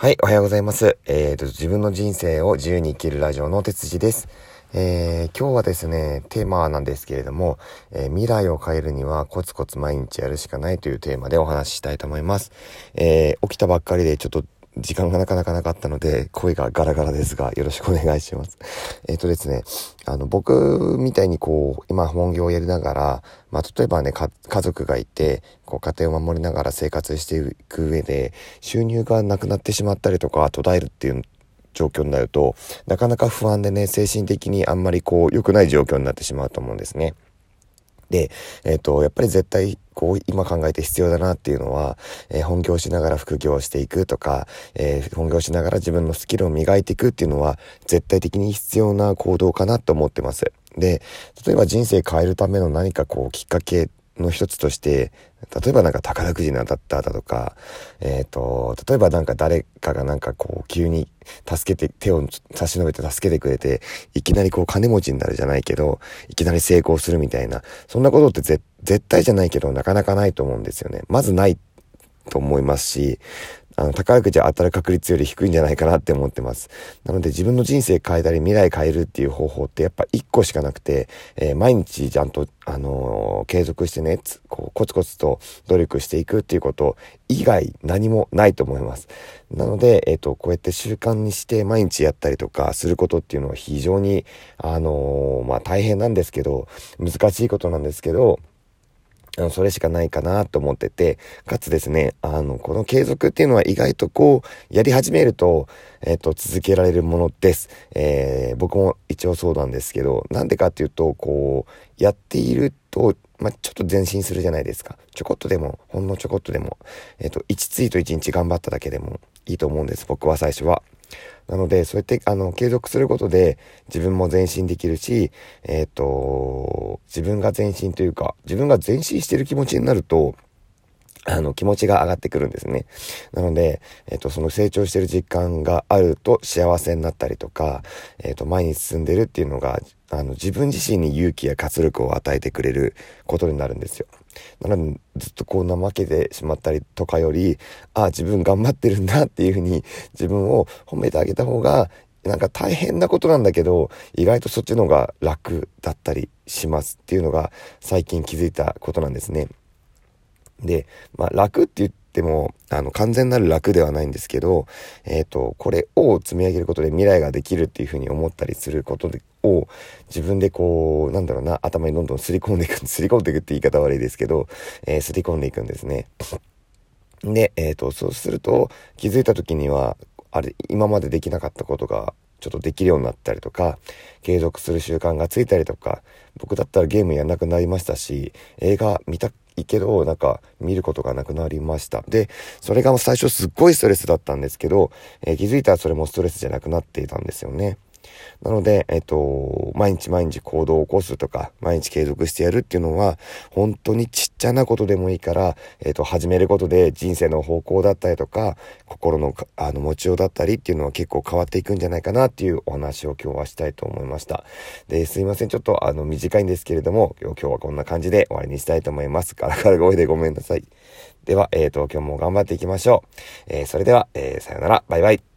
はい、おはようございます。えーと、自分の人生を自由に生きるラジオの哲司です。えー、今日はですね、テーマなんですけれども、えー、未来を変えるにはコツコツ毎日やるしかないというテーマでお話ししたいと思います。えー、起きたばっかりでちょっと時間がなかなかなかったので、声がガラガラですが、よろしくお願いします。えっ、ー、とですね、あの、僕みたいにこう、今本業をやりながら、まあ、例えばね、家族がいて、こう、家庭を守りながら生活していく上で、収入がなくなってしまったりとか、途絶えるっていう状況になると、なかなか不安でね、精神的にあんまりこう、良くない状況になってしまうと思うんですね。で、えっ、ー、と、やっぱり絶対、こう、今考えて必要だなっていうのは、えー、本業しながら副業していくとか、えー、本業しながら自分のスキルを磨いていくっていうのは、絶対的に必要な行動かなと思ってます。で、例えば人生変えるための何かこう、きっかけの一つとして、例えばなんか宝くじに当たっただとか、えっ、ー、と、例えばなんか誰かがなんかこう急に助けて、手を差し伸べて助けてくれて、いきなりこう金持ちになるじゃないけど、いきなり成功するみたいな、そんなことって絶対じゃないけどなかなかないと思うんですよね。まずないと思いますし、あの、宝くじ当たる確率より低いんじゃないかなって思ってます。なので自分の人生変えたり未来変えるっていう方法ってやっぱ一個しかなくて、えー、毎日ちゃんと、あのー、継続してね、こう、コツコツと努力していくっていうこと以外何もないと思います。なので、えっ、ー、と、こうやって習慣にして毎日やったりとかすることっていうのは非常に、あのまあ大変なんですけど、難しいことなんですけど、あの、それしかないかなと思ってて、かつですね、あの、この継続っていうのは意外とこう、やり始めると、えっ、と、続けられるものです。えー、僕も一応そうなんですけど、なんでかっていうと、こう、やっていると、まあ、ちょっと前進するじゃないですか。ちょこっとでも、ほんのちょこっとでも、えっ、と、1ツイート1日頑張っただけでもいいと思うんです、僕は最初は。なので、そうやって、あの、継続することで、自分も前進できるし、えっ、ー、と、自分が前進というか、自分が前進してる気持ちになると、あの、気持ちが上がってくるんですね。なので、えっ、と、その成長してる実感があると幸せになったりとか、えっ、と、前に進んでるっていうのが、あの、自分自身に勇気や活力を与えてくれることになるんですよ。なので、ずっとこう怠けてしまったりとかより、ああ、自分頑張ってるんだっていうふうに自分を褒めてあげた方が、なんか大変なことなんだけど、意外とそっちの方が楽だったりしますっていうのが最近気づいたことなんですね。で、まあ楽って言っても、あの完全なる楽ではないんですけど、えっ、ー、と、これを積み上げることで未来ができるっていうふうに思ったりすることを自分でこう、なんだろうな、頭にどんどんすり込んでいく、すり込んでいくって言い方悪いですけど、えー、すり込んでいくんですね。で、えっ、ー、と、そうすると気づいた時には、あれ、今までできなかったことがちょっとできるようになったりとか、継続する習慣がついたりとか、僕だったらゲームやんなくなりましたし、映画見たいけど、なんか見ることがなくなりました。で、それが最初すっごいストレスだったんですけど、えー、気づいたらそれもストレスじゃなくなっていたんですよね。なので、えっと、毎日毎日行動を起こすとか、毎日継続してやるっていうのは、本当にちっちゃなことでもいいから、えっと、始めることで人生の方向だったりとか、心の、あの、持ちようだったりっていうのは結構変わっていくんじゃないかなっていうお話を今日はしたいと思いました。で、すいません。ちょっと、あの、短いんですけれども、今日はこんな感じで終わりにしたいと思います。ガラガラ声でごめんなさい。では、えっ、ー、と、今日も頑張っていきましょう。えー、それでは、えー、さよなら。バイバイ。